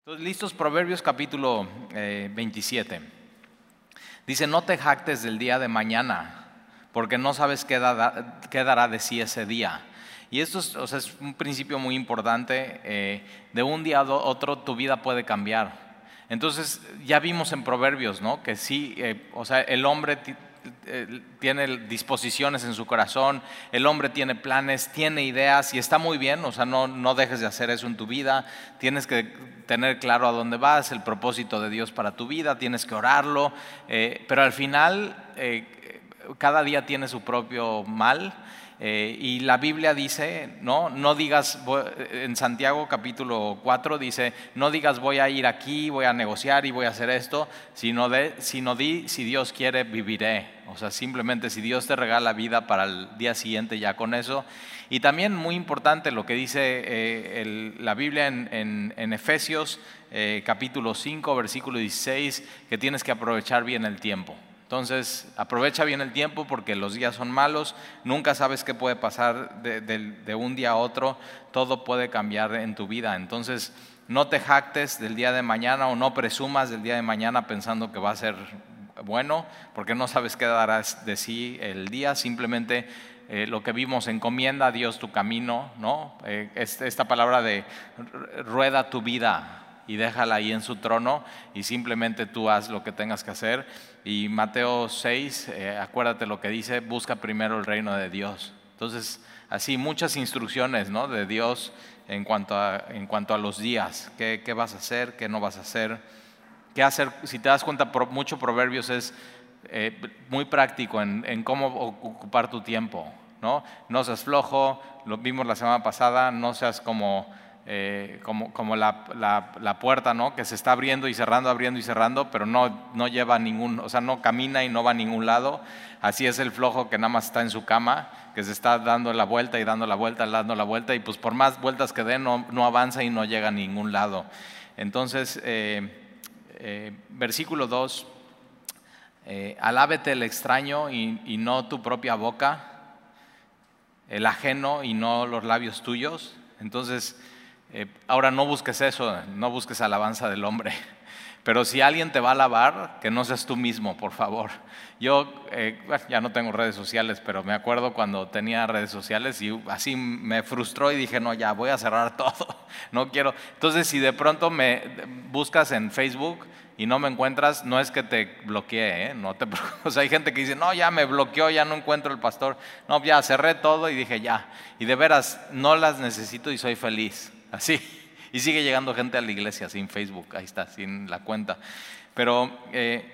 Entonces, listos, Proverbios capítulo eh, 27. Dice, no te jactes del día de mañana, porque no sabes qué, da- qué dará de sí ese día. Y esto es, un principio muy importante. eh, de un día a otro tu vida puede cambiar. Entonces, ya vimos en Proverbios, ¿no? Que sí, eh, o sea, el hombre tiene disposiciones en su corazón, el hombre tiene planes, tiene ideas y está muy bien, o sea, no, no dejes de hacer eso en tu vida, tienes que tener claro a dónde vas, el propósito de Dios para tu vida, tienes que orarlo, eh, pero al final eh, cada día tiene su propio mal. Eh, y la Biblia dice, no, no digas, en Santiago capítulo 4 dice, no digas voy a ir aquí, voy a negociar y voy a hacer esto, sino, de, sino di, si Dios quiere, viviré. O sea, simplemente si Dios te regala vida para el día siguiente, ya con eso. Y también muy importante lo que dice eh, la Biblia en Efesios eh, capítulo 5, versículo 16, que tienes que aprovechar bien el tiempo. Entonces, aprovecha bien el tiempo porque los días son malos, nunca sabes qué puede pasar de, un día a otro, todo puede cambiar en tu vida. Entonces, no te jactes del día de mañana o no presumas del día de mañana pensando que va a ser bueno, porque no sabes qué dará de sí el día, simplemente eh, lo que vimos, encomienda a Dios tu camino, ¿no? Eh, este- esta palabra de rueda tu vida, y déjala ahí en su trono y simplemente tú haz lo que tengas que hacer. Y Mateo 6, eh, acuérdate lo que dice, busca primero el reino de Dios. Entonces, así muchas instrucciones ¿no? de Dios en cuanto, a, en cuanto a los días, qué, qué vas a hacer, qué no vas a hacer, qué hacer. Si te das cuenta, mucho proverbios es eh, muy práctico en, en cómo ocupar tu tiempo. ¿no? no seas flojo, lo vimos la semana pasada, no seas como eh, como, como la, la- la puerta, ¿no? Que se está abriendo y cerrando, abriendo y cerrando, pero no, no lleva ningún, o sea, no camina y no va a ningún lado. Así es el flojo que nada más está en su cama, que se está dando la vuelta y dando la vuelta, dando la vuelta, y pues por más vueltas que dé, no, no avanza y no llega a ningún lado. Entonces, eh, eh, versículo 2, eh, alábete el extraño y, y no tu propia boca, el ajeno y no los labios tuyos. Entonces, eh, ahora no busques eso, no busques alabanza del hombre. Pero si alguien te va a alabar, que no seas tú mismo, por favor. Yo eh, ya no tengo redes sociales, pero me acuerdo cuando tenía redes sociales y así me frustró y dije, no, ya voy a cerrar todo, no quiero. Entonces, si de pronto me buscas en Facebook y no me encuentras, no es que te bloqueé, ¿eh? no te, o sea, hay gente que dice, no, ya me bloqueó, ya no encuentro el pastor. No, ya cerré todo y dije, ya. Y de veras, no las necesito y soy feliz. Así. Y sigue llegando gente a la iglesia sin Facebook, ahí está, sin la cuenta. Pero eh,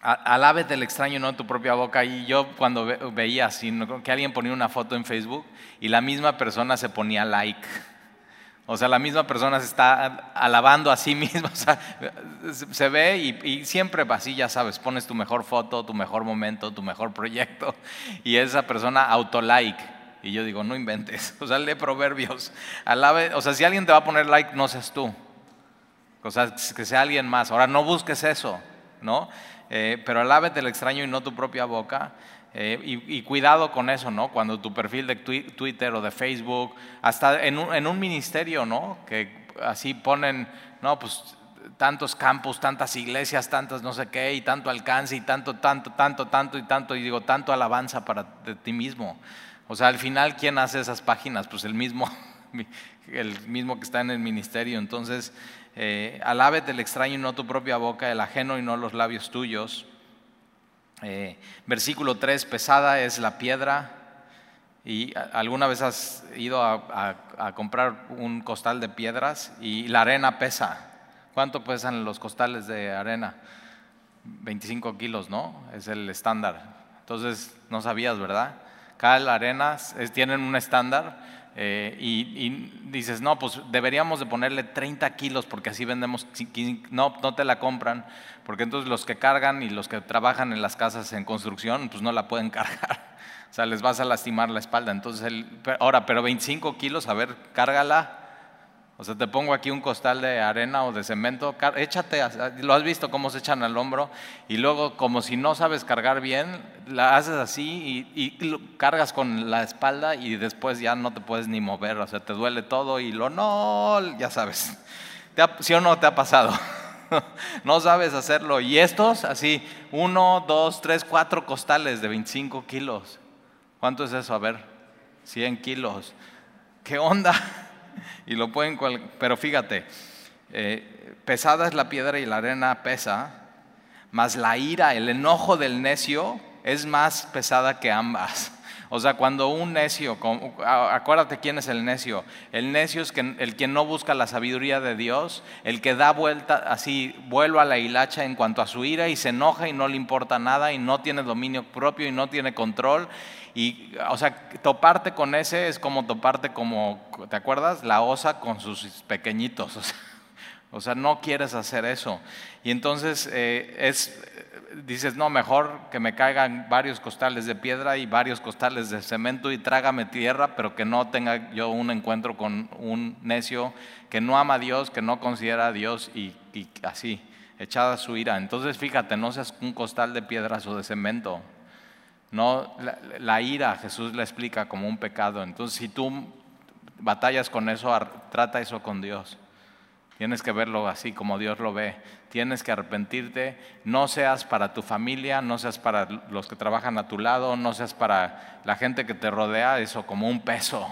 a- alábete el extraño, no tu propia boca. Y yo cuando ve- veía así, que alguien ponía una foto en Facebook y la misma persona se ponía like. O sea, la misma persona se está alabando a sí misma. Se ve y, y siempre así, ya sabes, pones tu mejor foto, tu mejor momento, tu mejor proyecto. Y esa persona autolike. Y yo digo, no inventes. O sea, lee proverbios. Alabe, o sea, si alguien te va a poner like, no seas tú. O sea, que sea alguien más. Ahora, no busques eso, ¿no? Eh, pero alábete el extraño y no tu propia boca. Eh, y, y cuidado con eso, ¿no? Cuando tu perfil de twi- Twitter o de Facebook, hasta en un, en un ministerio, ¿no? Que así ponen, no, pues tantos campos, tantas iglesias, tantas no sé qué, y tanto alcance, y tanto, tanto, tanto, tanto, y tanto, y digo, tanto alabanza para de ti mismo. O sea, al final, ¿quién hace esas páginas? Pues el mismo, el mismo que está en el ministerio. Entonces, eh, alábete el extraño y no tu propia boca, el ajeno y no los labios tuyos. Eh, versículo 3, pesada es la piedra. ¿Y alguna vez has ido a, a- a comprar un costal de piedras y la arena pesa? ¿Cuánto pesan los costales de arena? 25 kilos, ¿no? Es el estándar. Entonces, no sabías, ¿verdad? Cada la arena es- tienen un estándar eh, y, dices, no, pues deberíamos de ponerle 30 kilos porque así vendemos, no, no te la compran, porque entonces los que cargan y los que trabajan en las casas en construcción, pues no la pueden cargar. O sea, les vas a lastimar la espalda. Entonces, ahora, pero 25 kilos, a ver, cárgala. O sea, te pongo aquí un costal de arena o de cemento, échate, lo has visto cómo se echan al hombro y luego como si no sabes cargar bien, la haces así y, cargas con la espalda y después ya no te puedes ni mover, o sea, te duele todo y lo no, ya sabes. ¿Sí o no te ha pasado? no sabes hacerlo. Y estos, así, uno, dos, tres, cuatro costales de 25 kilos. ¿Cuánto es eso? A ver, 100 kilos. ¿Qué onda? Y lo pueden, pero fíjate, eh, pesada es la piedra y la arena pesa, mas la ira, el enojo del necio es más pesada que ambas. O sea, cuando un necio, acuérdate quién es el necio. El necio es el que no busca la sabiduría de Dios, el que da vuelta, así, vuelve a la hilacha en cuanto a su ira y se enoja y no le importa nada y no tiene dominio propio y no tiene control. Y, o sea, toparte con ese es como toparte como, ¿te acuerdas? La osa con sus pequeñitos. O sea, no quieres hacer eso. Y entonces eh, es, dices, no, mejor que me caigan varios costales de piedra y varios costales de cemento y trágame tierra, pero que no tenga yo un encuentro con un necio que no ama a Dios, que no considera a Dios y, así, echada su ira. Entonces fíjate, no seas un costal de piedras o de cemento. No, la, ira Jesús la explica como un pecado. Entonces si tú batallas con eso, trata eso con Dios. Tienes que verlo así como Dios lo ve. Tienes que arrepentirte. No seas para tu familia, no seas para los que trabajan a tu lado, no seas para la gente que te rodea, eso como un peso,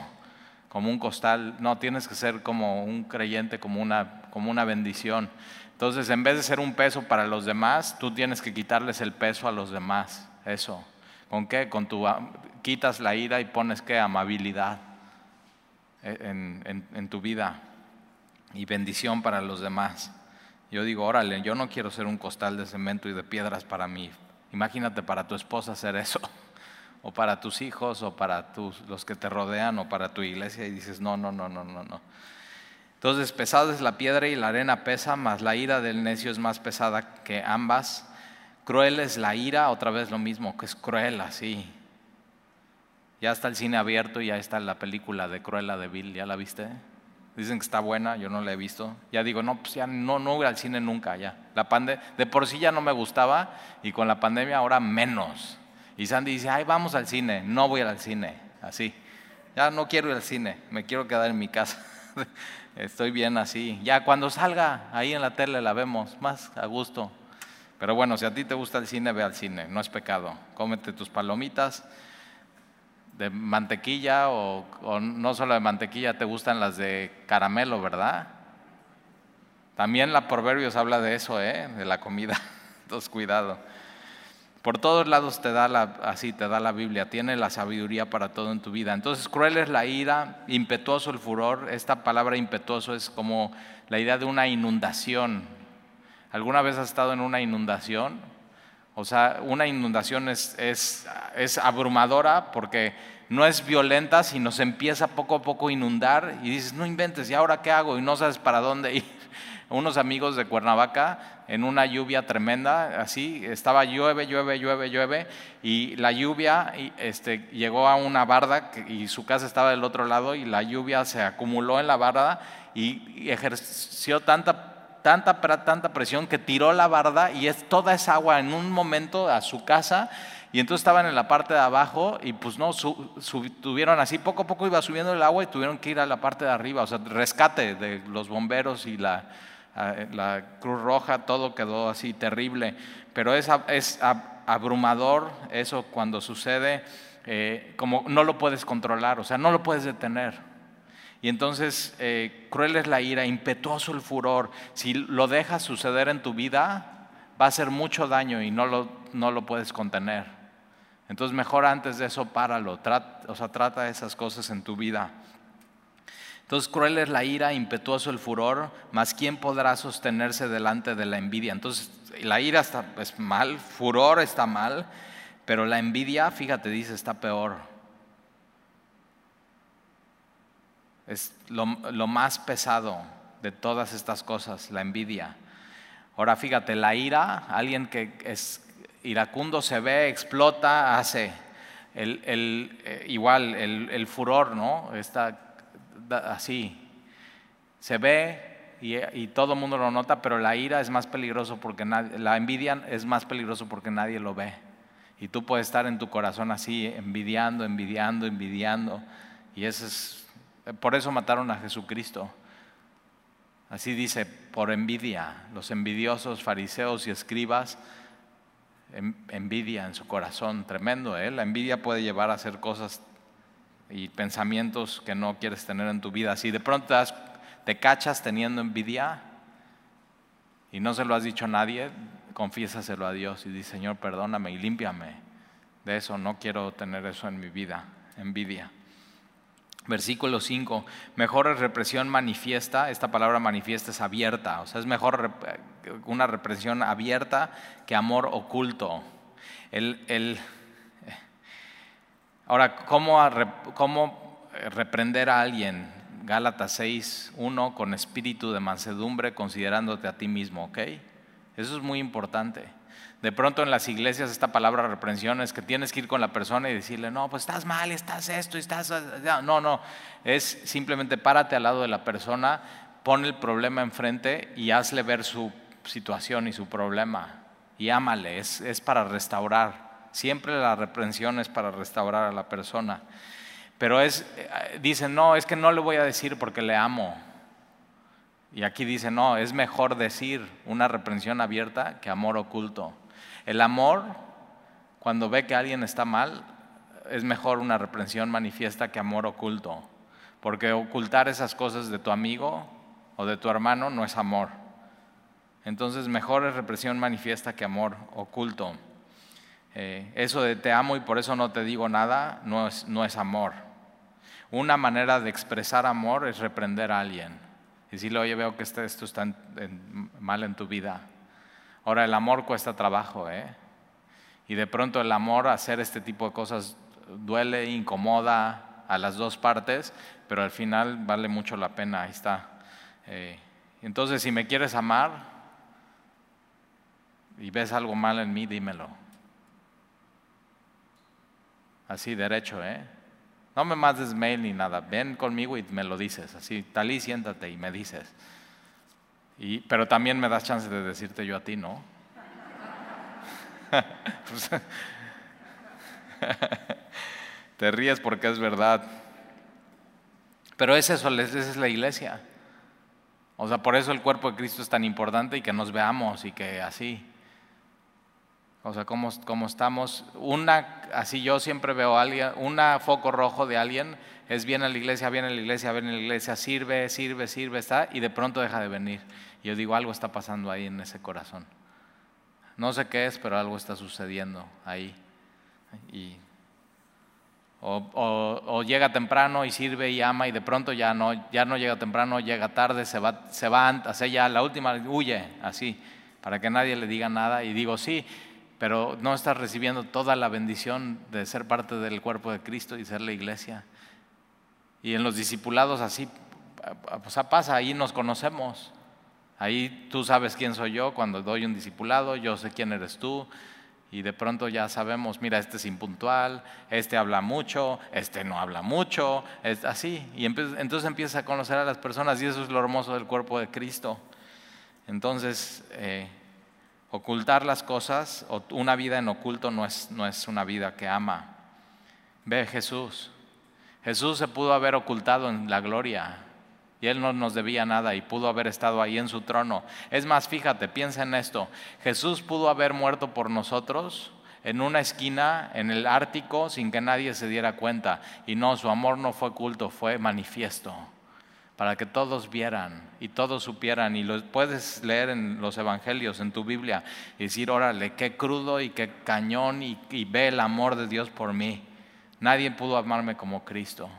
como un costal. No, tienes que ser como un creyente, como una, como una bendición. Entonces, en vez de ser un peso para los demás, tú tienes que quitarles el peso a los demás. Eso. ¿Con qué? Con tu quitas la ira y pones qué amabilidad en, en tu vida y bendición para los demás. Yo digo, órale, yo no quiero ser un costal de cemento y de piedras para mí. Imagínate para tu esposa hacer eso, o para tus hijos, o para los que te rodean, o para tu iglesia, y dices, no, no, no, no, no, no. Entonces, pesada es la piedra y la arena pesa, mas la ira del necio es más pesada que ambas. Cruel es la ira, otra vez lo mismo, que es cruel así. Ya está el cine abierto y ya está la película de Cruella de Bill, ¿ya la viste? Dicen que está buena, yo no la he visto. Ya digo, no, pues ya no, no voy al cine nunca, ya. La pande de por sí ya no me gustaba y con la pandemia ahora menos. Y Sandy dice, ay, vamos al cine. No voy al cine, así. Ya no quiero ir al cine, me quiero quedar en mi casa. Estoy bien así. Ya cuando salga, ahí en la tele la vemos, más a gusto. Pero bueno, si a ti te gusta el cine, ve al cine, no es pecado. Cómete tus palomitas de mantequilla o, no solo de mantequilla, te gustan las de caramelo, ¿verdad? También la Proverbios habla de eso, ¿eh? de la comida. Entonces, cuidado. Por todos lados te da la, así te da la Biblia, tiene la sabiduría para todo en tu vida. Entonces, cruel es la ira, impetuoso el furor. Esta palabra impetuoso es como la idea de una inundación. ¿Alguna vez has estado en una inundación? O sea, una inundación es, es, abrumadora porque no es violenta, sino se empieza poco a poco a inundar y dices, no inventes, ¿y ahora qué hago? Y no sabes para dónde ir. Unos amigos de Cuernavaca, en una lluvia tremenda, así, estaba llueve, llueve, llueve, llueve, y la lluvia este, llegó a una barda y su casa estaba del otro lado y la lluvia se acumuló en la barda y ejerció tanta tanta, tanta presión que tiró la barda y es toda esa agua en un momento a su casa. Y entonces estaban en la parte de abajo y pues no, tuvieron así, poco a poco iba subiendo el agua y tuvieron que ir a la parte de arriba, o sea, rescate de los bomberos y la, la Cruz Roja, todo quedó así terrible, pero es, es abrumador eso cuando sucede, eh, como no lo puedes controlar, o sea, no lo puedes detener. Y entonces, eh, cruel es la ira, impetuoso el furor. Si lo dejas suceder en tu vida, va a hacer mucho daño y no lo, no lo puedes contener. Entonces, mejor antes de eso, páralo. Trata, o sea, trata esas cosas en tu vida. Entonces, cruel es la ira, impetuoso el furor, mas ¿quién podrá sostenerse delante de la envidia? Entonces, la ira está es mal, furor está mal, pero la envidia, fíjate, dice, está peor. Es lo, más pesado de todas estas cosas, la envidia. Ahora fíjate, la ira, alguien que es iracundo se ve, explota, hace. El, eh, igual, el, furor, ¿no? Está así. Se ve y, y, todo el mundo lo nota, pero la ira es más peligroso porque nadie, la envidia es más peligroso porque nadie lo ve. Y tú puedes estar en tu corazón así, envidiando, envidiando, envidiando. Y eso es por eso mataron a Jesucristo. Así dice, por envidia. Los envidiosos fariseos y escribas, envidia en su corazón, tremendo. ¿eh? La envidia puede llevar a hacer cosas y pensamientos que no quieres tener en tu vida. Si de pronto te cachas teniendo envidia y no se lo has dicho a nadie, confiésaselo a Dios y di, Señor, perdóname y límpiame de eso. No quiero tener eso en mi vida, envidia. Versículo 5, mejor es represión manifiesta, esta palabra manifiesta es abierta, o sea, es mejor una represión abierta que amor oculto. El, ahora, ¿cómo, ¿cómo reprender a alguien? Gálatas 6, 1, con espíritu de mansedumbre, considerándote a ti mismo, ¿ok? Eso es muy importante. De pronto en las iglesias esta palabra reprensión es que tienes que ir con la persona y decirle, no, pues estás mal, estás esto, estás... No, no, es simplemente párate al lado de la persona, pon el problema enfrente y hazle ver su situación y su problema. Y ámale, es, es para restaurar. Siempre la reprensión es para restaurar a la persona. Pero es, eh, dicen, no, es que no le voy a decir porque le amo. Y aquí dice, no, es mejor decir una reprensión abierta que amor oculto. El amor, cuando ve que alguien está mal, es mejor una reprensión manifiesta que amor oculto. Porque ocultar esas cosas de tu amigo o de tu hermano no es amor. Entonces mejor es represión manifiesta que amor oculto. Eh, eso de te amo y por eso no te digo nada no es, no es amor. Una manera de expresar amor es reprender a alguien. Y decirle, oye, veo que este, esto está mal en tu vida. Ahora, el amor cuesta trabajo, ¿eh? Y de pronto el amor, hacer este tipo de cosas, duele, incomoda a las dos partes, pero al final vale mucho la pena, ahí está. Eh, entonces, si me quieres amar y ves algo mal en mí, dímelo. Así, derecho, ¿eh? No me mandes mail ni nada, ven conmigo y me lo dices, así, talí, siéntate y me dices. Y, pero también me das chance de decirte yo a ti, ¿no? Pues, te ríes porque es verdad. Pero es eso, esa es la iglesia. O sea, por eso el cuerpo de Cristo es tan importante y que nos veamos y que así. O sea, como, como estamos, una, así yo siempre veo a alguien, una foco rojo de alguien es viene a la iglesia, viene a la iglesia, viene a la iglesia, sirve, sirve, sirve, está, y de pronto deja de venir. Y yo digo, algo está pasando ahí en ese corazón. No sé qué es, pero algo está sucediendo ahí. Y, o, llega temprano y sirve y ama y de pronto ya no, ya no llega temprano, llega tarde, se va, se va antes, ya la última, huye, así, para que nadie le diga nada. Y digo, sí, pero no estás recibiendo toda la bendición de ser parte del cuerpo de Cristo y ser la iglesia. Y en los discipulados así pues pasa, ahí nos conocemos. Ahí tú sabes quién soy yo cuando doy un discipulado, yo sé quién eres tú. Y de pronto ya sabemos, mira, este es impuntual, este habla mucho, este no habla mucho, es así. Y entonces empieza a conocer a las personas y eso es lo hermoso del cuerpo de Cristo. Entonces, eh, Ocultar las cosas, una vida en oculto no es, no es una vida que ama. Ve Jesús. Jesús se pudo haber ocultado en la gloria y Él no nos debía nada y pudo haber estado ahí en su trono. Es más, fíjate, piensa en esto. Jesús pudo haber muerto por nosotros en una esquina en el Ártico sin que nadie se diera cuenta. Y no, su amor no fue oculto, fue manifiesto para que todos vieran y todos supieran. Y lo puedes leer en los evangelios, en tu Biblia, y decir, órale, qué crudo y qué cañón y, y ve el amor de Dios por mí. Nadie pudo amarme como Cristo.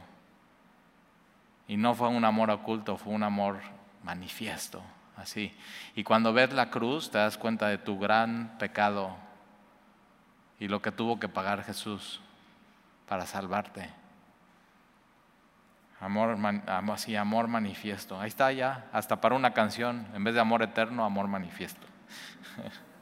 Y no fue un amor oculto, fue un amor manifiesto, así. Y cuando ves la cruz te das cuenta de tu gran pecado y lo que tuvo que pagar Jesús para salvarte. Amor, así, amor manifiesto. Ahí está ya, hasta para una canción, en vez de amor eterno, amor manifiesto.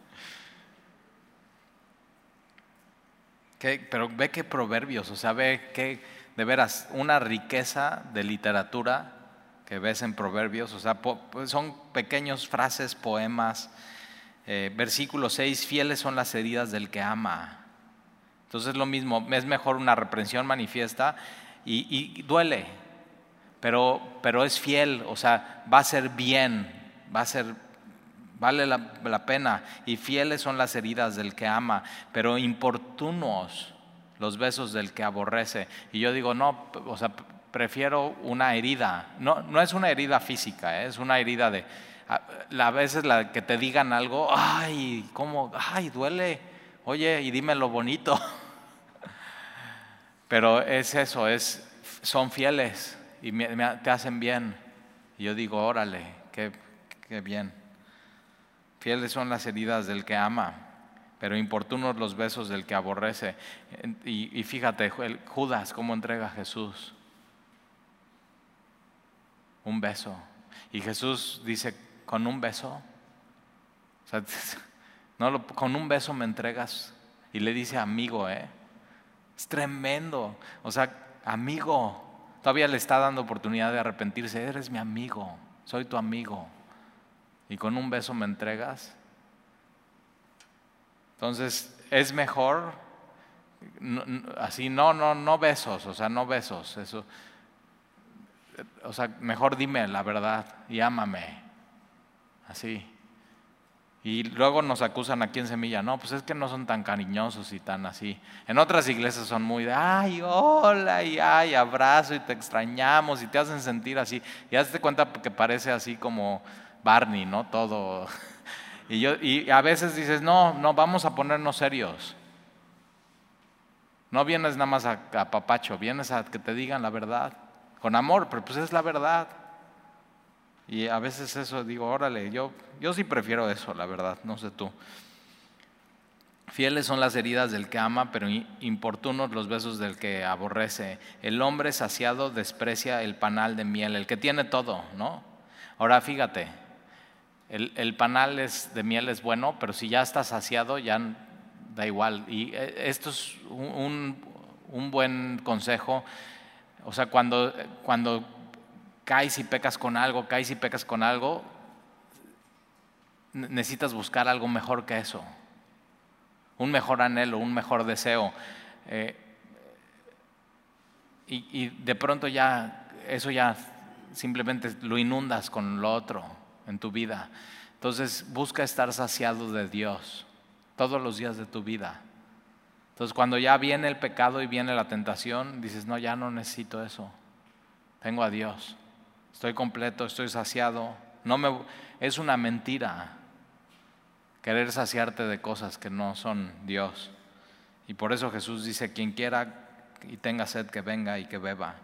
pero ve qué proverbios, o sea, ve que de veras una riqueza de literatura que ves en proverbios, o sea, pues son pequeños frases, poemas. Eh, versículo 6, fieles son las heridas del que ama. Entonces es lo mismo, es mejor una reprensión manifiesta y duele, pero, pero es fiel, o sea, va a ser bien, va a ser, vale la, pena. Y fieles son las heridas del que ama, pero importunos los besos del que aborrece. Y yo digo, no, o sea, prefiero una herida. No, no es una herida física, ¿eh? es una herida de... A, veces la que te digan algo, ay, ¿cómo? Ay, duele. Oye, y dime lo bonito. Pero es eso, es, son fieles y te hacen bien. Y yo digo, órale, qué, qué bien. Fieles son las heridas del que ama, pero importunos los besos del que aborrece. Y, fíjate, Judas, cómo entrega a Jesús un beso. Y Jesús dice, con un beso, no, con un beso me entregas. Y le dice amigo, ¿eh? Es tremendo. O sea, amigo, todavía le está dando oportunidad de arrepentirse. Eres mi amigo, soy tu amigo. Y con un beso me entregas. Entonces, es mejor, así, no, no, no besos, o sea, no besos. Eso, o sea, mejor dime la verdad y ámame. Así. Y luego nos acusan aquí en Semilla, no, pues es que no son tan cariñosos y tan así. En otras iglesias son muy de, ay, hola, y ay, abrazo y te extrañamos y te hacen sentir así. Y hazte cuenta que parece así como Barney, ¿no? Todo. Y, yo, y a veces dices, no, no, vamos a ponernos serios. No vienes nada más a, papacho, vienes a que te digan la verdad con amor, pero pues es la verdad. Y a veces eso digo, órale, yo, yo sí prefiero eso, la verdad, no sé tú. Fieles son las heridas del que ama, pero importunos los besos del que aborrece. El hombre saciado desprecia el panal de miel, el que tiene todo, ¿no? Ahora fíjate, el, panal es, de miel es bueno, pero si ya está saciado, ya da igual. Y eh, esto es un, buen consejo o sea, cuando, cuando caes y pecas con algo, caes y pecas con algo, necesitas buscar algo mejor que eso. Un mejor anhelo, un mejor deseo. Eh, y, y, de pronto ya, eso ya simplemente lo inundas con lo otro en tu vida. Entonces busca estar saciado de Dios todos los días de tu vida. Entonces cuando ya viene el pecado y viene la tentación, dices, no, ya no necesito eso. Tengo a Dios. Estoy completo, estoy saciado. No me, es una mentira querer saciarte de cosas que no son Dios. Y por eso Jesús dice, quien quiera y tenga sed, que venga y que beba.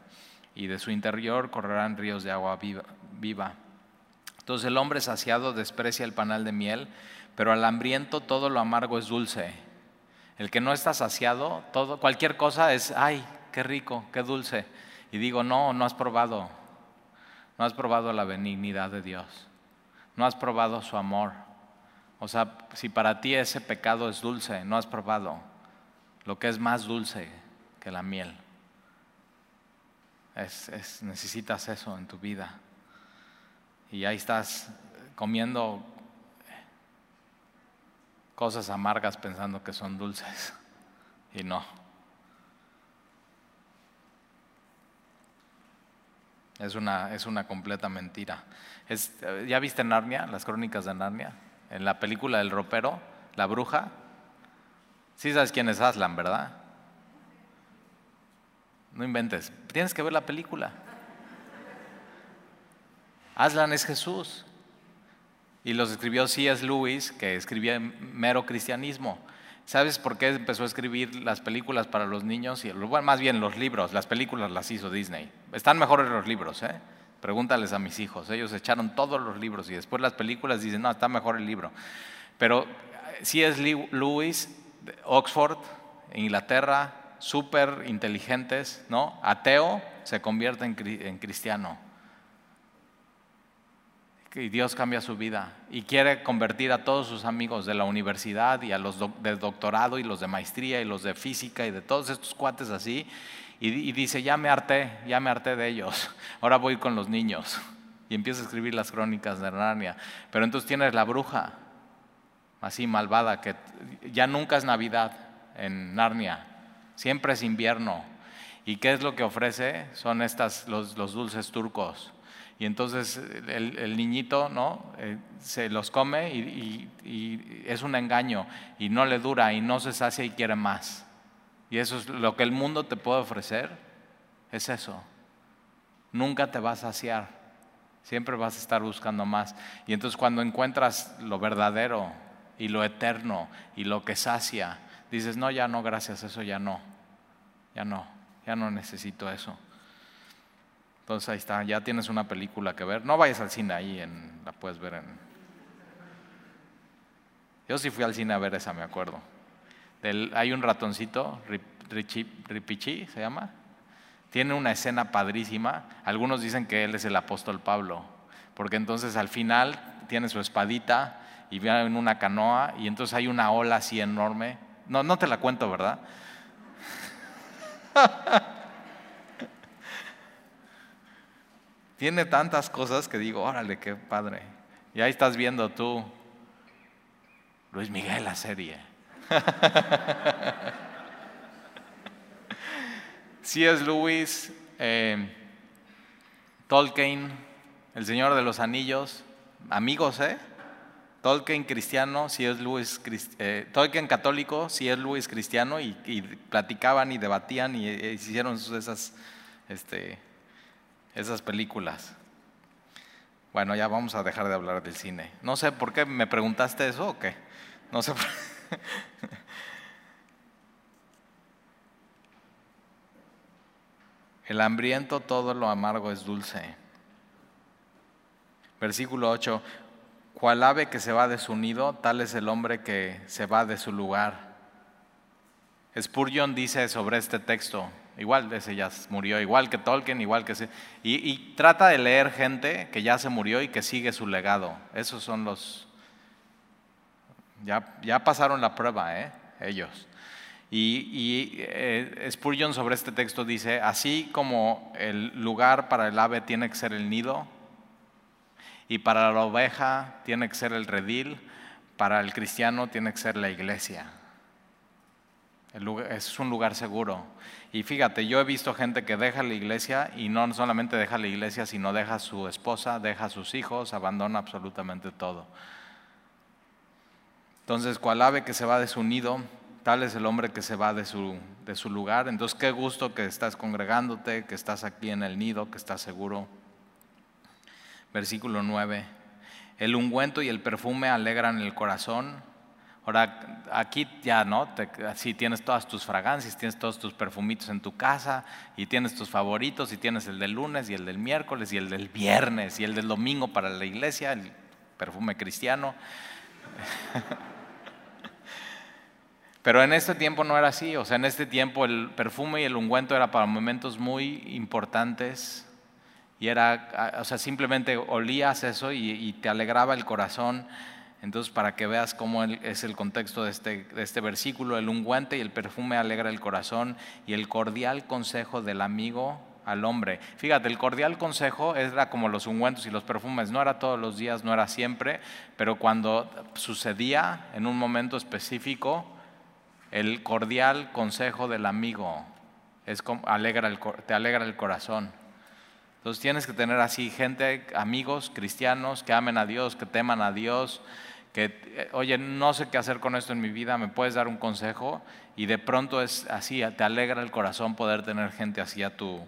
Y de su interior correrán ríos de agua viva. viva. Entonces el hombre saciado desprecia el panal de miel, pero al hambriento todo lo amargo es dulce. El que no está saciado, todo, cualquier cosa es, ay, qué rico, qué dulce. Y digo, no, no has probado, no has probado la benignidad de Dios, no has probado su amor. O sea, si para ti ese pecado es dulce, no has probado lo que es más dulce que la miel. necesitas eso en tu vida. Y ahí estás comiendo cosas amargas pensando que son dulces y no. Es una, es una completa mentira. ¿Ya viste Narnia, las crónicas de Narnia? En la película del ropero, la bruja. Sí sabes quién es Aslan, ¿verdad? No inventes. Tienes que ver la película. Aslan es Jesús. Y los escribió C.S. Lewis, que escribía mero cristianismo. ¿Sabes por qué empezó a escribir las películas para los niños? Y, más bien los libros, las películas las hizo Disney. Están mejores los libros, ¿eh? Pregúntales a mis hijos. Ellos echaron todos los libros y después las películas dicen, no, está mejor el libro. Pero C.S. Lewis, Oxford, Inglaterra, súper inteligentes, ¿no? Ateo se convierte en cristiano y Dios cambia su vida y quiere convertir a todos sus amigos de la universidad y a los de doctorado y los de maestría y los de física y de todos estos cuates así y, dice, ya me harté, ya me harté de ellos, ahora voy con los niños y empieza a escribir las crónicas de Narnia. Pero entonces tienes la bruja, así malvada, que ya nunca es Navidad en Narnia, siempre es invierno ¿Y qué es lo que ofrece? Son estas, los, dulces turcos. Y entonces el, niñito ¿no? Eh, se los come y, y, es un engaño y no le dura y no se sacia y quiere más. Y eso es lo que el mundo te puede ofrecer, es eso. Nunca te vas a saciar, siempre vas a estar buscando más. Y entonces cuando encuentras lo verdadero y lo eterno y lo que sacia, dices, no, ya no, gracias, eso ya no, ya no ya no necesito eso. Entonces ahí está, ya tienes una película que ver. No vayas al cine ahí, en, la puedes ver en... Yo sí fui al cine a ver esa, me acuerdo. hay un ratoncito, Ripichi se llama. Tiene una escena padrísima. Algunos dicen que él es el apóstol Pablo, porque entonces al final tiene su espadita y viene en una canoa y entonces hay una ola así enorme. No, no te la cuento, ¿verdad? Tiene tantas cosas que digo, órale, qué padre. Y ahí estás viendo tú, Luis Miguel, la serie. Si es Luis, eh, Tolkien, El Señor de los Anillos, amigos, ¿eh? Tolkien cristiano, si es Luis, eh, Tolkien católico, si es Luis cristiano, y, platicaban y debatían y, e hicieron esas, este, esas películas. Bueno, ya vamos a dejar de hablar del cine. No sé por qué me preguntaste eso o qué. No sé. Por... El hambriento todo lo amargo es dulce. Versículo 8. Cual ave que se va de su nido, tal es el hombre que se va de su lugar. Spurgeon dice sobre este texto, igual ese ya murió, igual que Tolkien, igual que se, y, trata de leer gente que ya se murió y que sigue su legado. Esos son los, ya, ya pasaron la prueba, ¿eh? ellos. Y, y eh, Spurgeon sobre este texto dice, así como el lugar para el ave tiene que ser el nido, y para la oveja tiene que ser el redil, para el cristiano tiene que ser la iglesia. es un lugar seguro. Y fíjate, yo he visto gente que deja la iglesia y no solamente deja la iglesia, sino deja a su esposa, deja a sus hijos, abandona absolutamente todo. Entonces, cual ave que se va de su nido, tal es el hombre que se va de su, de su lugar. Entonces, qué gusto que estás congregándote, que estás aquí en el nido, que estás seguro versículo 9. El ungüento y el perfume alegran el corazón. Ahora, aquí ya, ¿no? así tienes todas tus fragancias, tienes todos tus perfumitos en tu casa y tienes tus favoritos y tienes el del lunes y el del miércoles y el del viernes y el del domingo para la iglesia, el perfume cristiano. Pero en este tiempo no era así, o sea, en este tiempo el perfume y el ungüento era para momentos muy importantes y era, o sea, simplemente olías eso y, te alegraba el corazón. Entonces, para que veas cómo es el contexto de este, este versículo, el ungüente y el perfume alegra el corazón y el cordial consejo del amigo al hombre. Fíjate, el cordial consejo era como los ungüentos y los perfumes, no era todos los días, no era siempre, pero cuando sucedía en un momento específico, el cordial consejo del amigo es como, alegra te alegra el corazón. Entonces tienes que tener así gente, amigos cristianos que amen a Dios, que teman a Dios, que, eh, oye, no sé qué hacer con esto en mi vida, me puedes dar un consejo y de pronto es así, te alegra el corazón poder tener gente así a tu,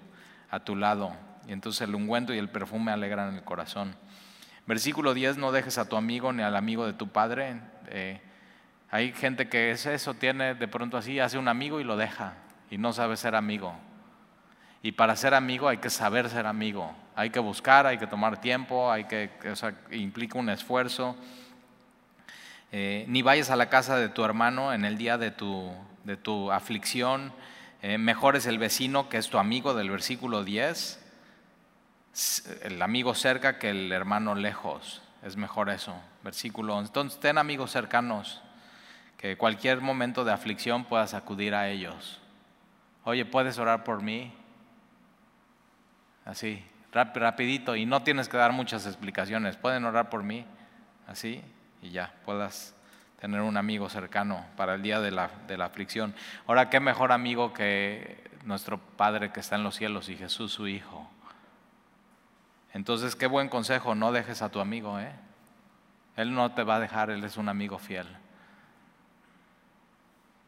a tu lado. Y entonces el ungüento y el perfume alegran el corazón. Versículo 10, no dejes a tu amigo ni al amigo de tu padre. Eh, hay gente que es eso, tiene de pronto así, hace un amigo y lo deja y no sabe ser amigo. Y para ser amigo hay que saber ser amigo. Hay que buscar, hay que tomar tiempo, hay que, o sea, implica un esfuerzo. Eh, ni vayas a la casa de tu hermano en el día de tu, de tu aflicción. Eh, mejor es el vecino que es tu amigo del versículo 10. El amigo cerca que el hermano lejos. Es mejor eso. Versículo 11. Entonces, ten amigos cercanos que cualquier momento de aflicción puedas acudir a ellos. Oye, ¿puedes orar por mí? así, rapidito, y no tienes que dar muchas explicaciones. Pueden orar por mí, así, y ya, puedas tener un amigo cercano para el día de la, de la aflicción. Ahora, qué mejor amigo que nuestro Padre que está en los cielos y Jesús su Hijo. Entonces, qué buen consejo, no dejes a tu amigo, ¿eh? Él no te va a dejar, Él es un amigo fiel.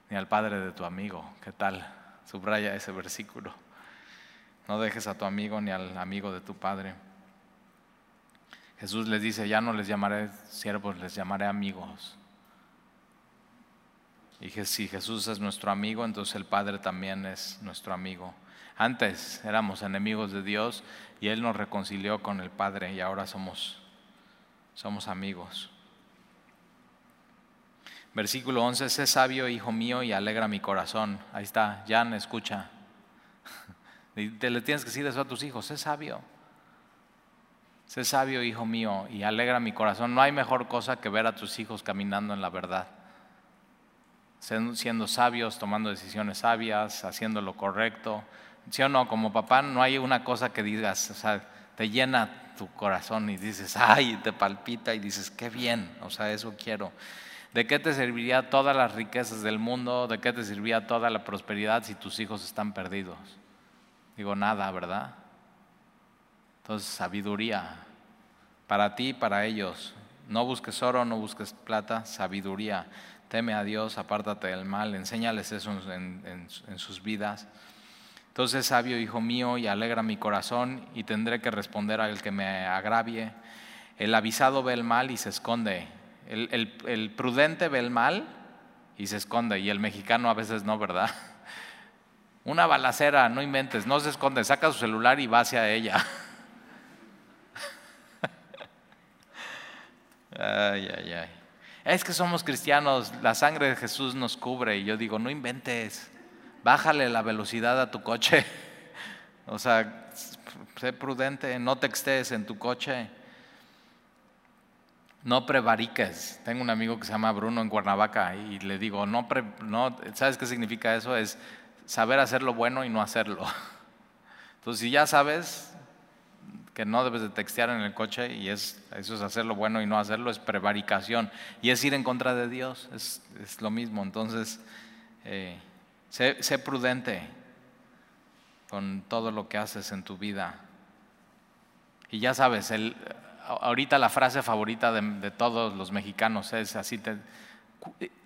Ni al padre de tu amigo, ¿qué tal? Subraya ese versículo. No dejes a tu amigo ni al amigo de tu padre. Jesús les dice, ya no les llamaré siervos, les llamaré amigos. Y si Jesús es nuestro amigo, entonces el Padre también es nuestro amigo. Antes éramos enemigos de Dios y Él nos reconcilió con el Padre y ahora somos, somos amigos. Versículo 11, sé sabio, hijo mío, y alegra mi corazón. Ahí está, Jan, escucha. Te le tienes que decir eso a tus hijos, sé sabio. Sé sabio, hijo mío, y alegra mi corazón. No hay mejor cosa que ver a tus hijos caminando en la verdad siendo sabios, tomando decisiones sabias, haciendo lo correcto. ¿Sí o no? Como papá no hay una cosa que digas, o sea, te llena tu corazón y dices, ay, te palpita y dices, qué bien, o sea, eso quiero. ¿De qué te serviría todas las riquezas del mundo? ¿De qué te serviría toda la prosperidad si tus hijos están perdidos? Digo, nada, ¿verdad? Entonces, sabiduría para ti y para ellos. No busques oro, no busques plata, sabiduría teme a Dios, apártate del mal, enséñales eso en, sus vidas. Entonces, sabio hijo mío, y alegra mi corazón, y tendré que responder al que me agravie. El avisado ve el mal y se esconde. El, el prudente ve el mal y se esconde, y el mexicano a veces no, ¿verdad? Una balacera, no inventes, no se esconde, saca su celular y va hacia ella. Ay, ay, ay es que somos cristianos, la sangre de Jesús nos cubre. Y yo digo, no inventes, bájale la velocidad a tu coche. O sea, sé prudente, no textes en tu coche. No prevariques. Tengo un amigo que se llama Bruno en Cuernavaca y le digo, no, no, ¿sabes qué significa eso? Es saber hacer lo bueno y no hacerlo. Entonces, si ya sabes, que no debes de textear en el coche y es, eso es hacer lo bueno y no hacerlo, es prevaricación y es ir en contra de Dios, es, lo mismo. Entonces, eh, sé, prudente con todo lo que haces en tu vida. Y ya sabes, el, ahorita la frase favorita de, de, todos los mexicanos es así, te,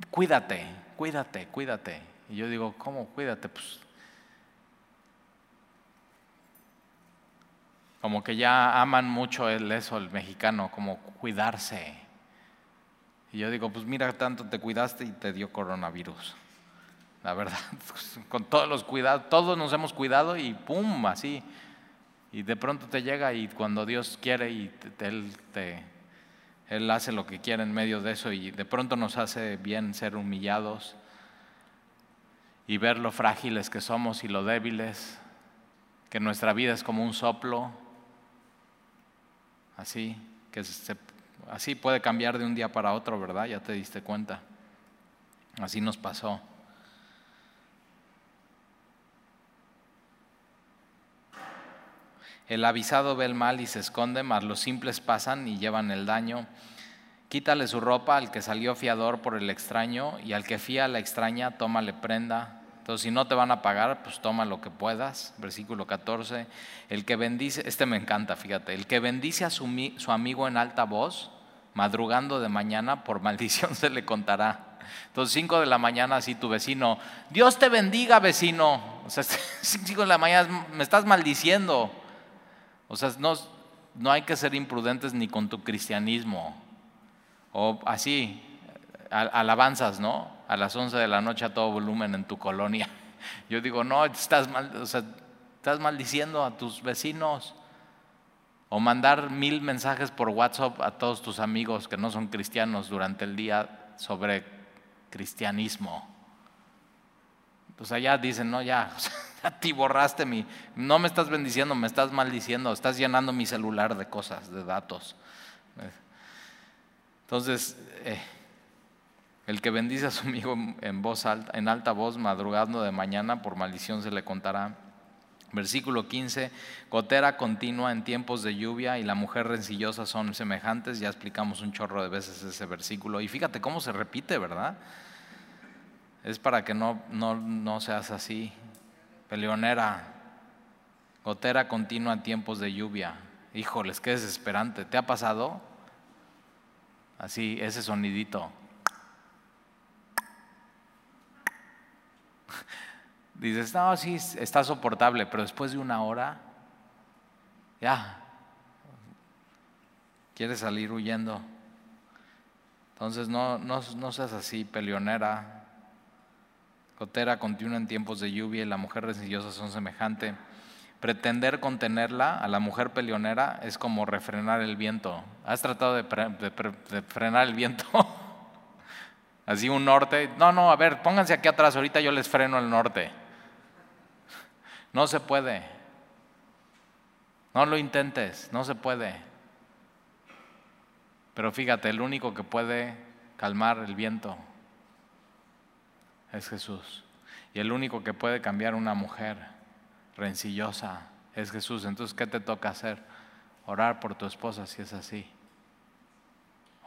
cuídate, cuídate, cuídate. Y yo digo, ¿cómo cuídate? Pues Como que ya aman mucho el eso, el mexicano, como cuidarse. Y yo digo, pues mira, tanto te cuidaste y te dio coronavirus. La verdad, con todos los cuidados, todos nos hemos cuidado y pum, así. Y de pronto te llega y cuando Dios quiere y él, te, él hace lo que quiere en medio de eso y de pronto nos hace bien ser humillados y ver lo frágiles que somos y lo débiles, que nuestra vida es como un soplo Así, que así puede cambiar de un día para otro, ¿verdad? Ya te diste cuenta. Así nos pasó. El avisado ve el mal y se esconde, mas los simples pasan y llevan el daño. Quítale su ropa al que salió fiador por el extraño, y al que fía a la extraña, tómale prenda. Entonces, si no te van a pagar, pues toma lo que puedas. Versículo 14. El que bendice, este me encanta, fíjate, el que bendice a su, amigo en alta voz, madrugando de mañana, por maldición se le contará. Entonces, 5 de la mañana, así tu vecino, Dios te bendiga, vecino. O sea, 5 de la mañana, me estás maldiciendo. O sea, no, no hay que ser imprudentes ni con tu cristianismo. O así, alabanzas, ¿no? A las 11 de la noche a todo volumen en tu colonia. Yo digo, no, estás, mal, o sea, estás maldiciendo a tus vecinos. O mandar mil mensajes por WhatsApp a todos tus amigos que no son cristianos durante el día sobre cristianismo. Pues allá dicen, no, ya, a ti borraste mi, no me estás bendiciendo, me estás maldiciendo, estás llenando mi celular de cosas, de datos. Entonces, eh, el que bendice a su amigo en voz alta, en alta voz, madrugando de mañana, por maldición se le contará. Versículo 15, gotera continua en tiempos de lluvia y la mujer rencillosa son semejantes. Ya explicamos un chorro de veces ese versículo. Y fíjate cómo se repite, ¿verdad? Es para que no, no, no seas así. peleonera, gotera continua en tiempos de lluvia. Híjoles, qué desesperante. ¿Te ha pasado? Así, ese sonidito. Dices, no, sí, está soportable, pero después de una hora, ya, quieres salir huyendo. Entonces no, no, no seas así, peleonera. Gotera continua en tiempos de lluvia y la mujer rencillosa son semejante. Pretender contenerla a la mujer peleonera es como refrenar el viento. ¿Has tratado de, de frenar el viento? Así un norte. No, no, a ver, pónganse aquí atrás, ahorita yo les freno el norte. No se puede. No lo intentes, no se puede. Pero fíjate, el único que puede calmar el viento es Jesús. Y el único que puede cambiar una mujer rencillosa es Jesús. Entonces, ¿qué te toca hacer? Orar por tu esposa si es así.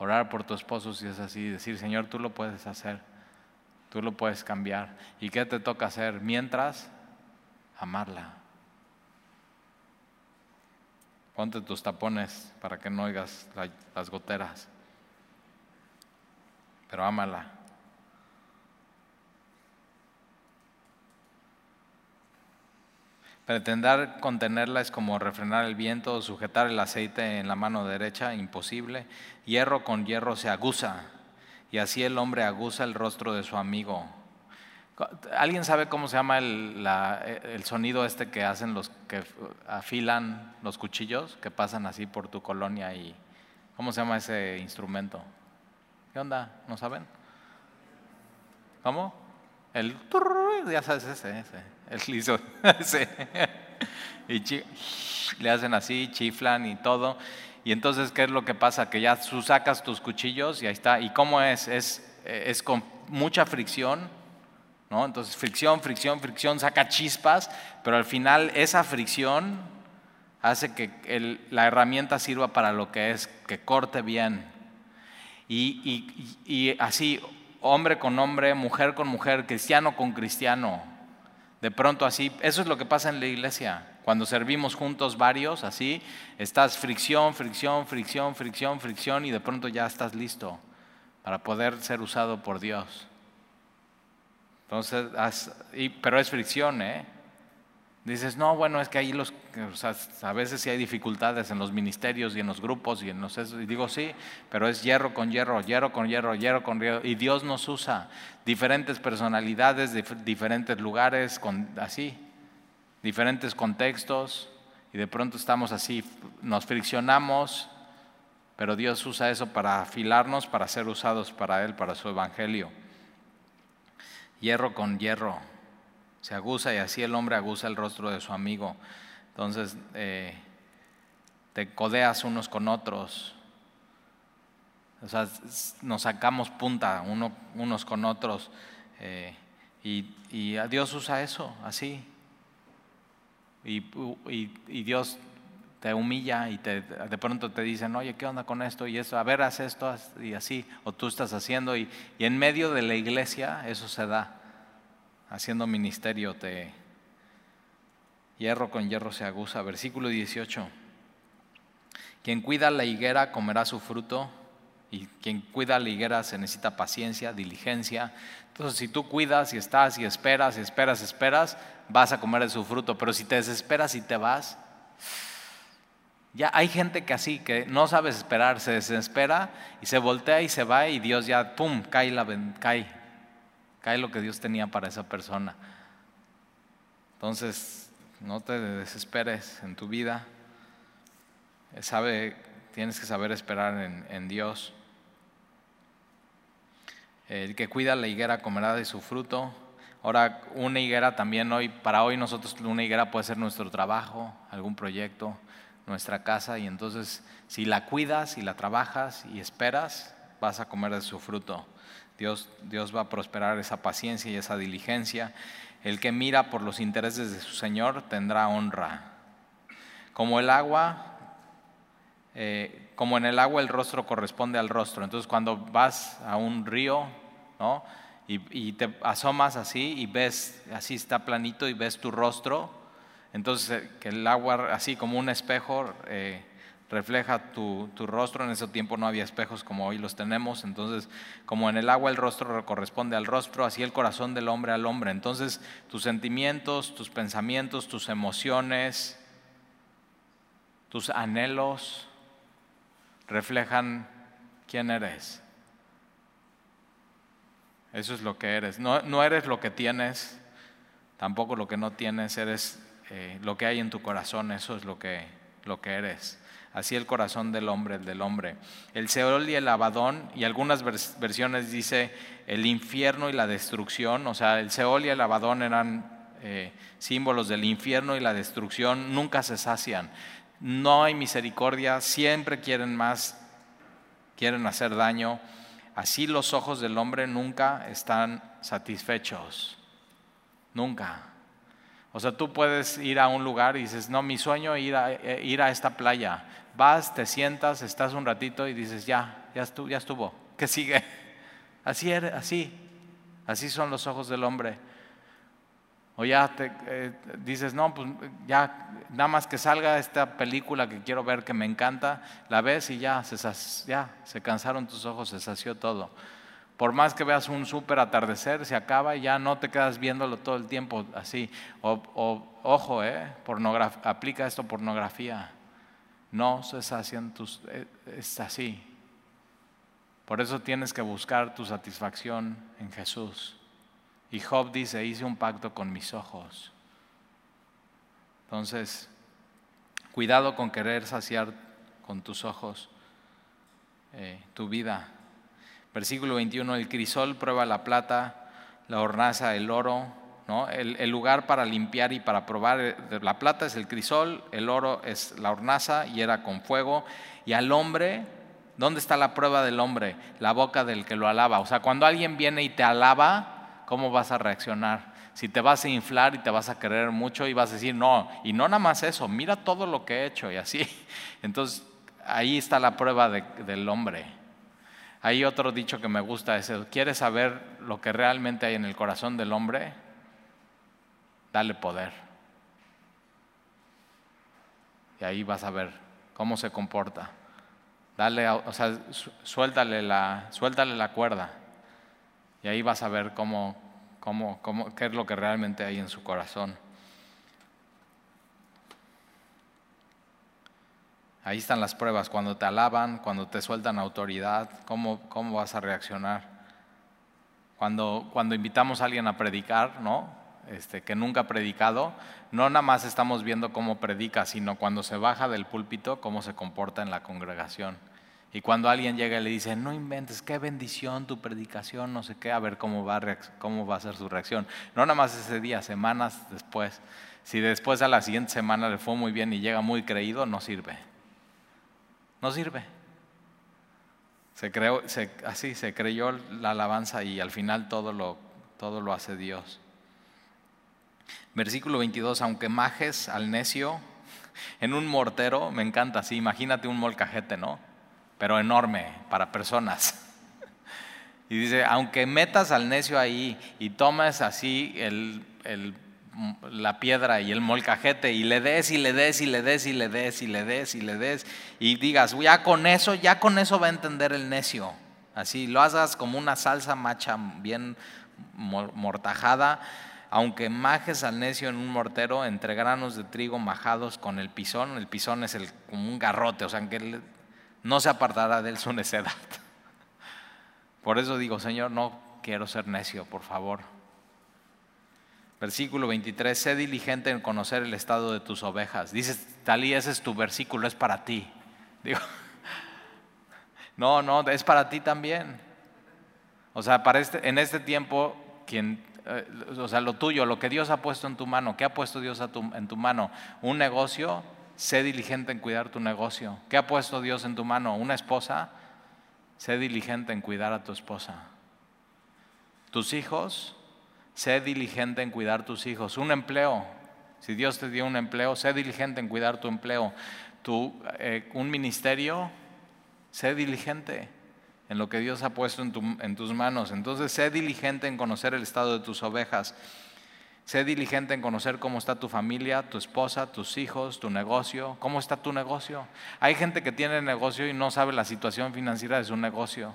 Orar por tu esposo si es así. Decir, Señor, tú lo puedes hacer. Tú lo puedes cambiar. ¿Y qué te toca hacer? Mientras, amarla. Ponte tus tapones para que no oigas las goteras. Pero ámala. Pretender contenerla es como refrenar el viento o sujetar el aceite en la mano derecha, imposible. Hierro con hierro se aguza, y así el hombre aguza el rostro de su amigo. ¿Alguien sabe cómo se llama el, el, sonido este que hacen los que afilan los cuchillos, que pasan así por tu colonia y cómo se llama ese instrumento? ¿Qué onda? ¿No saben? ¿Cómo? El ya sabes ese, ese, el liso, ese. Y le hacen así, chiflan y todo. Y entonces, ¿qué es lo que pasa? Que ya tú sacas tus cuchillos y ahí está. ¿Y cómo es? Es, es con mucha fricción entonces fricción, fricción, fricción saca chispas, pero al final esa fricción hace que la herramienta sirva para lo que es, que corte bien. Y, así, hombre con hombre, mujer con mujer, cristiano con cristiano. De pronto así, eso es lo que pasa en la iglesia. Cuando servimos juntos varios, así, estás fricción, fricción, fricción, fricción, fricción y de pronto ya estás listo para poder ser usado por Dios. Entonces, pero es fricción, ¿eh? Dices, no, bueno, es que ahí los, a veces sí hay dificultades en los ministerios y en los grupos y en los y digo sí, pero es hierro con hierro, hierro con hierro, hierro con hierro, y Dios nos usa diferentes personalidades, de diferentes lugares, con, así, diferentes contextos, y de pronto estamos así, nos friccionamos, pero Dios usa eso para afilarnos, para ser usados para Él, para su evangelio. Hierro con hierro. Se aguza y así el hombre aguza el rostro de su amigo. Entonces eh, te codeas unos con otros. O sea, nos sacamos punta unos con otros. Eh, y, Dios usa eso, así. Y, y, Dios te humilla y te, de pronto te dicen, oye, ¿qué onda con esto y eso? A ver, haz esto y así, o tú estás haciendo, y, y en medio de la iglesia eso se da. Haciendo ministerio te hierro con hierro se aguza. Versículo 18. Quien cuida la higuera comerá su fruto y quien cuida la higuera se necesita paciencia, diligencia. Entonces, si tú cuidas y estás y esperas y esperas, esperas, vas a comer de su fruto. Pero si te desesperas y te vas, ya hay gente que así, que no sabes esperar, se desespera y se voltea y se va y Dios ya, pum, cae, la, cae, cae lo que Dios tenía para esa persona. Entonces, no te desesperes en tu vida. Sabe, tienes que saber esperar en, Dios. El que cuida la higuera comerá de su fruto. Ahora, una higuera también hoy, para hoy nosotros una higuera puede ser nuestro trabajo, algún proyecto, nuestra casa y entonces si la cuidas y la trabajas y esperas, vas a comer de su fruto. Dios, va a prosperar esa paciencia y esa diligencia. El que mira por los intereses de su Señor tendrá honra. Como el agua, eh, como en el agua el rostro corresponde al rostro. Entonces cuando vas a un río, ¿no? y, te asomas así y ves, así está planito y ves tu rostro, entonces eh, que el agua así como un espejo eh, refleja tu, tu, rostro, en ese tiempo no había espejos como hoy los tenemos, entonces como en el agua el rostro corresponde al rostro, así el corazón del hombre al hombre, entonces tus sentimientos, tus pensamientos, tus emociones, tus anhelos reflejan quién eres. Eso es lo que eres. No, no eres lo que tienes, tampoco lo que no tienes, eres eh, lo que hay en tu corazón, eso es lo que, lo que eres. Así el corazón del hombre, el del hombre. El Seol y el Abadón, y algunas versiones dice el infierno y la destrucción, o sea, el Seol y el Abadón eran eh, símbolos del infierno y la destrucción, nunca se sacian. No hay misericordia, siempre quieren más, quieren hacer daño Así los ojos del hombre nunca están satisfechos. Nunca. O sea, tú puedes ir a un lugar y dices, no, mi sueño es ir a, eh, ir a esta playa. Vas, te sientas, estás un ratito y dices, ya, ya estuvo, ya estuvo. ¿Qué sigue? Así, así. Así son los ojos del hombre. O ya te eh, dices, no, pues ya, nada más que salga esta película que quiero ver, que me encanta, la ves y ya se, ya, se cansaron tus ojos, se sació todo. Por más que veas un súper atardecer, se acaba y ya no te quedas viéndolo todo el tiempo así. O, ojo, eh, aplica esto pornografía. No se sacian tus, eh, es así. Por eso tienes que buscar tu satisfacción en Jesús. Y Job dice, hice un pacto con mis ojos. Entonces, cuidado con querer saciar con tus ojos eh, tu vida. Versículo 21, el crisol prueba la plata, la hornaza el oro, ¿no? el, lugar para limpiar y para probar, eh, la plata es el crisol, el oro es la hornaza y era con fuego. Y al hombre, ¿dónde está la prueba del hombre? La boca del que lo alaba. O sea, cuando alguien viene y te alaba, ¿cómo vas a reaccionar? Si te vas a inflar y te vas a querer mucho y vas a decir, no, y no nada más eso, mira todo lo que he hecho y así. Entonces, ahí está la prueba del hombre. Hay otro dicho que me gusta, es, ¿quieres saber lo que realmente hay en el corazón del hombre? Dale poder. Y ahí vas a ver cómo se comporta. Dale, o sea, suéltale la, suéltale la cuerda. Y ahí vas a ver cómo, cómo, cómo, qué es lo que realmente hay en su corazón. Ahí están las pruebas, cuando te alaban, cuando te sueltan autoridad, cómo, cómo vas a reaccionar. Cuando, cuando invitamos a alguien a predicar, ¿no? Este, que nunca ha predicado, no nada más estamos viendo cómo predica, sino cuando se baja del púlpito, cómo se comporta en la congregación. Y cuando alguien llega y le dice, no inventes, qué bendición tu predicación, no sé qué, a ver cómo va, cómo va a ser su reacción. No nada más ese día, semanas después. Si después a la siguiente semana le fue muy bien y llega muy creído, no sirve. No sirve. Se creó, así se creyó la alabanza y al final todo lo, todo lo hace Dios. Versículo 22, aunque majes al necio en un mortero, me encanta así, imagínate un molcajete, ¿no? pero enorme para personas. Y dice, aunque metas al necio ahí y tomes así la piedra y el molcajete y le des y le des y le des y le des y le des y le des y digas, ya con eso, ya con eso va a entender el necio. Así, lo hagas como una salsa macha bien mortajada, aunque majes al necio en un mortero entre granos de trigo majados con el pisón, el pisón es el, como un garrote, o sea, que no se apartará de él su necedad. Por eso digo, Señor, no quiero ser necio, por favor. Versículo 23, sé diligente en conocer el estado de tus ovejas. Dices, Talí, ese es tu versículo, es para ti. Digo, no, no, es para ti también. O sea, este, en este tiempo, quien, o sea, lo tuyo, lo que Dios ha puesto en tu mano, ¿qué ha puesto Dios en tu mano? Un negocio, sé diligente en cuidar tu negocio. ¿Qué ha puesto Dios en tu mano? ¿Una esposa? Sé diligente en cuidar a tu esposa. Tus hijos, sé diligente en cuidar tus hijos. Un empleo, si Dios te dio un empleo, sé diligente en cuidar tu empleo. Tu, eh, un ministerio, sé diligente en lo que Dios ha puesto en, tus manos. Entonces, sé diligente en conocer el estado de tus ovejas. Sé diligente en conocer cómo está tu familia, tu esposa, tus hijos, tu negocio. ¿Cómo está tu negocio? Hay gente que tiene negocio y no sabe la situación financiera de su negocio.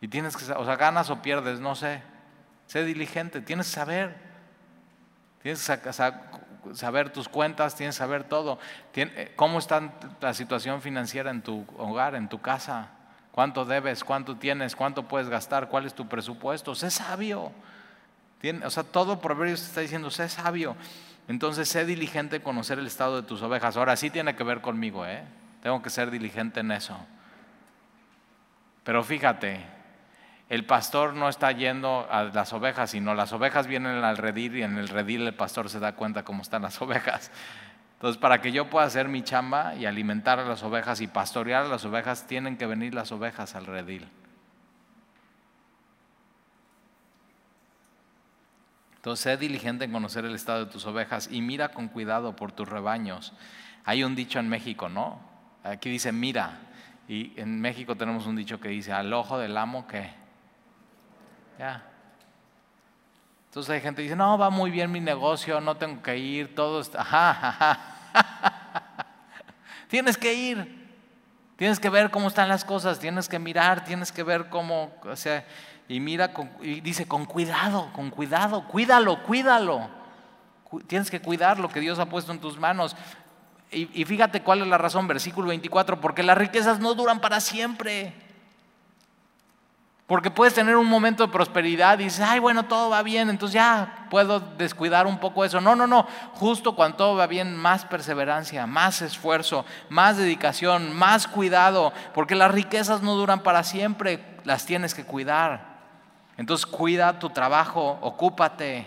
Y tienes que, o sea, ganas o pierdes, no sé. Sé diligente, tienes que saber. Tienes que saber tus cuentas, tienes que saber todo. Eh, ¿Cómo está la situación financiera en tu hogar, en tu casa? ¿Cuánto debes? ¿Cuánto tienes? ¿Cuánto puedes gastar? ¿Cuál es tu presupuesto? Sé sabio. o sea, todo Proverbios está diciendo, sé sabio. Entonces, sé diligente en conocer el estado de tus ovejas. Ahora sí tiene que ver conmigo, ¿eh? Tengo que ser diligente en eso. Pero fíjate, el pastor no está yendo a las ovejas, sino las ovejas vienen al redil y en el redil el pastor se da cuenta cómo están las ovejas. Entonces, para que yo pueda hacer mi chamba y alimentar a las ovejas y pastorear a las ovejas, tienen que venir las ovejas al redil. Entonces, sé diligente en conocer el estado de tus ovejas y mira con cuidado por tus rebaños. Hay un dicho en México, ¿no? Aquí dice mira. Y en México tenemos un dicho que dice al ojo del amo que. Ya. Entonces hay gente que dice, no, va muy bien mi negocio, no tengo que ir, todo está... Ajá, tienes que ir, tienes que ver cómo están las cosas, tienes que mirar, tienes que ver cómo, o sea, y mira, y dice, con cuidado, con cuidado, cuídalo, cuídalo. Tienes que cuidar lo que Dios ha puesto en tus manos. Y, y fíjate cuál es la razón, versículo 24, porque las riquezas no duran para siempre. Porque puedes tener un momento de prosperidad y dices, ay, bueno, todo va bien, entonces ya puedo descuidar un poco eso. No, no, no. Justo cuando todo va bien, más perseverancia, más esfuerzo, más dedicación, más cuidado. Porque las riquezas no duran para siempre, las tienes que cuidar. Entonces cuida tu trabajo, ocúpate.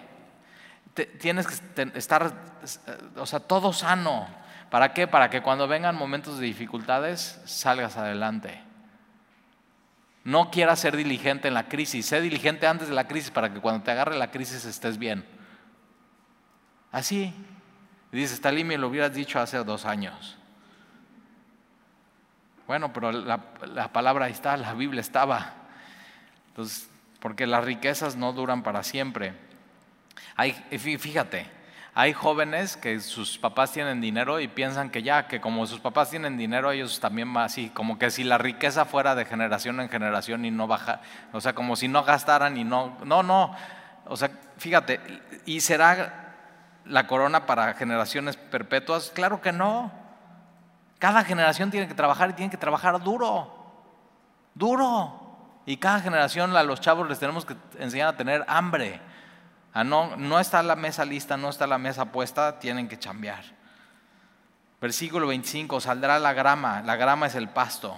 tienes que estar, o sea, todo sano. ¿Para qué? Para que cuando vengan momentos de dificultades salgas adelante. No quieras ser diligente en la crisis, sé diligente antes de la crisis para que cuando te agarre la crisis estés bien. Así. dices, Talí, me lo hubieras dicho hace dos años. Bueno, pero la, la, palabra está, la Biblia estaba. Entonces, porque las riquezas no duran para siempre. Hay, fíjate, hay jóvenes que sus papás tienen dinero y piensan que ya, que como sus papás tienen dinero, ellos también van así, como que si la riqueza fuera de generación en generación y no baja, o sea, como si no gastaran y no, no, no, o sea, fíjate, ¿y será la corona para generaciones perpetuas? Claro que no. Cada generación tiene que trabajar y tiene que trabajar duro, duro. Y cada generación a los chavos les tenemos que enseñar a tener hambre. Ah, no, no está la mesa lista, no está la mesa puesta, tienen que chambear. Versículo 25, saldrá la grama, la grama es el pasto.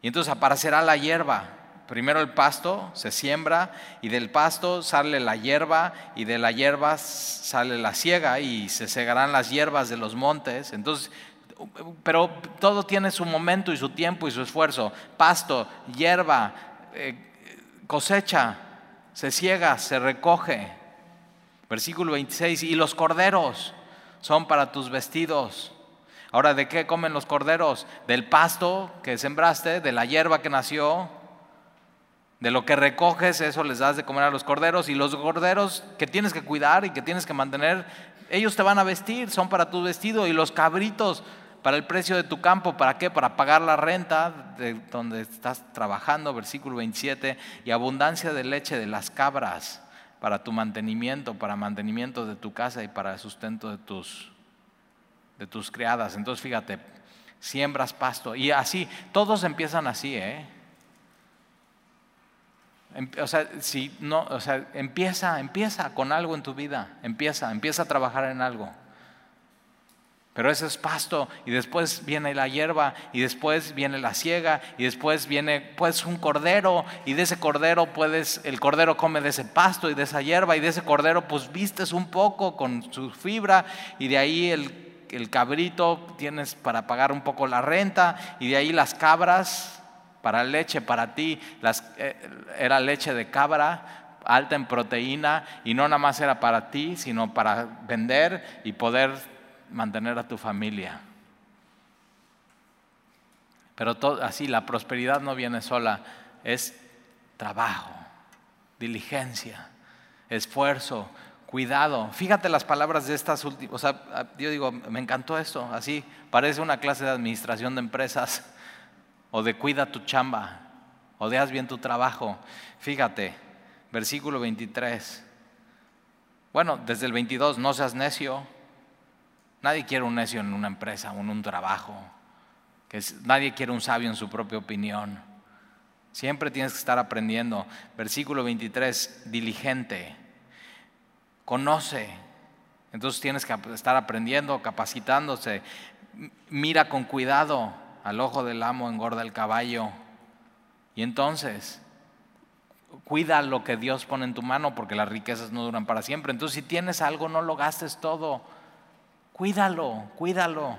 Y entonces aparecerá la hierba. Primero el pasto se siembra y del pasto sale la hierba y de la hierba sale la siega y se segarán las hierbas de los montes. Entonces, pero todo tiene su momento y su tiempo y su esfuerzo. Pasto, hierba, eh, cosecha, se ciega, se recoge. Versículo 26, y los corderos son para tus vestidos. Ahora, ¿de qué comen los corderos? Del pasto que sembraste, de la hierba que nació, de lo que recoges, eso les das de comer a los corderos. Y los corderos que tienes que cuidar y que tienes que mantener, ellos te van a vestir, son para tu vestido. Y los cabritos para el precio de tu campo, ¿para qué? Para pagar la renta de donde estás trabajando, versículo 27, y abundancia de leche de las cabras para tu mantenimiento, para mantenimiento de tu casa y para el sustento de tus, de tus criadas. Entonces fíjate, siembras pasto y así, todos empiezan así, ¿eh? Em, o sea, si no, o sea, empieza, empieza con algo en tu vida, empieza, empieza a trabajar en algo. Pero ese es pasto y después viene la hierba y después viene la siega y después viene pues un cordero y de ese cordero puedes, el cordero come de ese pasto y de esa hierba y de ese cordero pues vistes un poco con su fibra y de ahí el, el cabrito tienes para pagar un poco la renta y de ahí las cabras para leche para ti, eh, era leche de cabra alta en proteína y no nada más era para ti, sino para vender y poder mantener a tu familia. Pero así, la prosperidad no viene sola, es trabajo, diligencia, esfuerzo, cuidado. Fíjate las palabras de estas últimas, o sea, yo digo, me encantó esto, así, parece una clase de administración de empresas o de cuida tu chamba o de haz bien tu trabajo. Fíjate, versículo 23. Bueno, desde el 22, no seas necio. Nadie quiere un necio en una empresa en un trabajo. Que nadie quiere un sabio en su propia opinión. Siempre tienes que estar aprendiendo. Versículo 23, diligente conoce. Entonces tienes que estar aprendiendo, capacitándose. Mira con cuidado, al ojo del amo engorda el caballo. Y entonces, cuida lo que Dios pone en tu mano porque las riquezas no duran para siempre. Entonces, si tienes algo, no lo gastes todo. Cuídalo, cuídalo.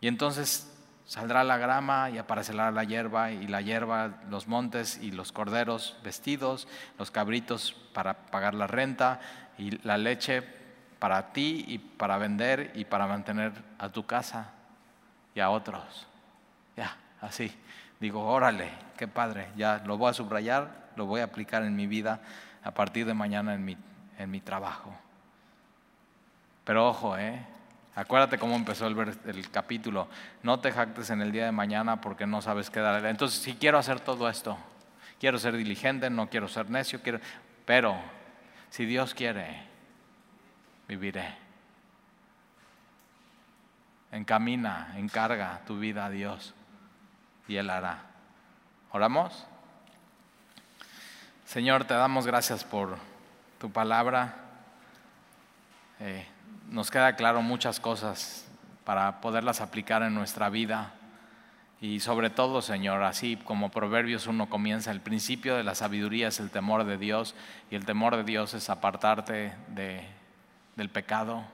Y entonces Saldrá la grama y aparecerá la hierba y la hierba, los montes y los corderos vestidos, los cabritos para pagar la renta y la leche para ti y para vender y para mantener a tu casa y a otros. Ya, así. Digo, órale, qué padre, ya lo voy a subrayar, lo voy a aplicar en mi vida a partir de mañana en mi, en mi trabajo. Pero ojo, ¿eh? Acuérdate cómo empezó el, capítulo. No te jactes en el día de mañana porque no sabes qué dar. Entonces, si quiero hacer todo esto, quiero ser diligente, no quiero ser necio, quiero, pero si Dios quiere, viviré. Encamina, encarga tu vida a Dios y Él hará. ¿Oramos? Señor, te damos gracias por tu palabra. Eh, nos queda claro muchas cosas para poderlas aplicar en nuestra vida. Y sobre todo, Señor, así como Proverbios 1 comienza, el principio de la sabiduría es el temor de Dios y el temor de Dios es apartarte de, del pecado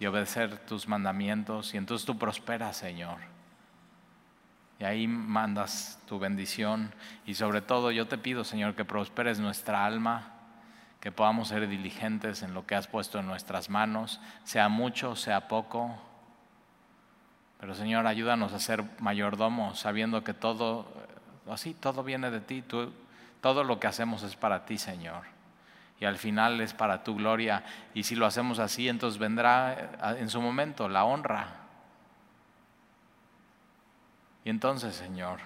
y obedecer tus mandamientos y entonces tú prosperas, Señor. Y ahí mandas tu bendición y sobre todo yo te pido, Señor, que prosperes nuestra alma que podamos ser diligentes en lo que has puesto en nuestras manos, sea mucho, sea poco. Pero Señor, ayúdanos a ser mayordomos, sabiendo que todo, así, todo viene de ti, todo lo que hacemos es para ti, Señor. Y al final es para tu gloria. Y si lo hacemos así, entonces vendrá eh, en su momento la honra. Y entonces, Señor,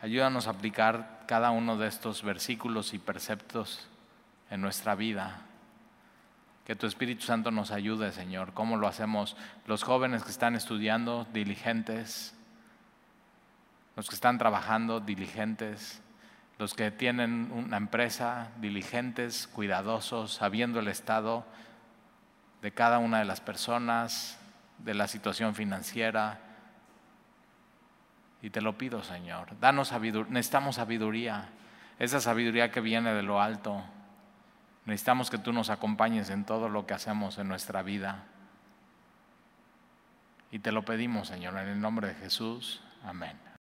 ayúdanos a aplicar cada uno de estos versículos y preceptos en nuestra vida. Que tu Espíritu Santo nos ayude, Señor. ¿Cómo lo hacemos? Los jóvenes que están estudiando, diligentes. Los que están trabajando, diligentes. Los que tienen una empresa, diligentes, cuidadosos, sabiendo el estado de cada una de las personas, de la situación financiera. Y te lo pido, Señor. Danos sabiduría. Necesitamos sabiduría. Esa sabiduría que viene de lo alto Necesitamos que tú nos acompañes en todo lo que hacemos en nuestra vida. Y te lo pedimos, Señor, en el nombre de Jesús. Amén.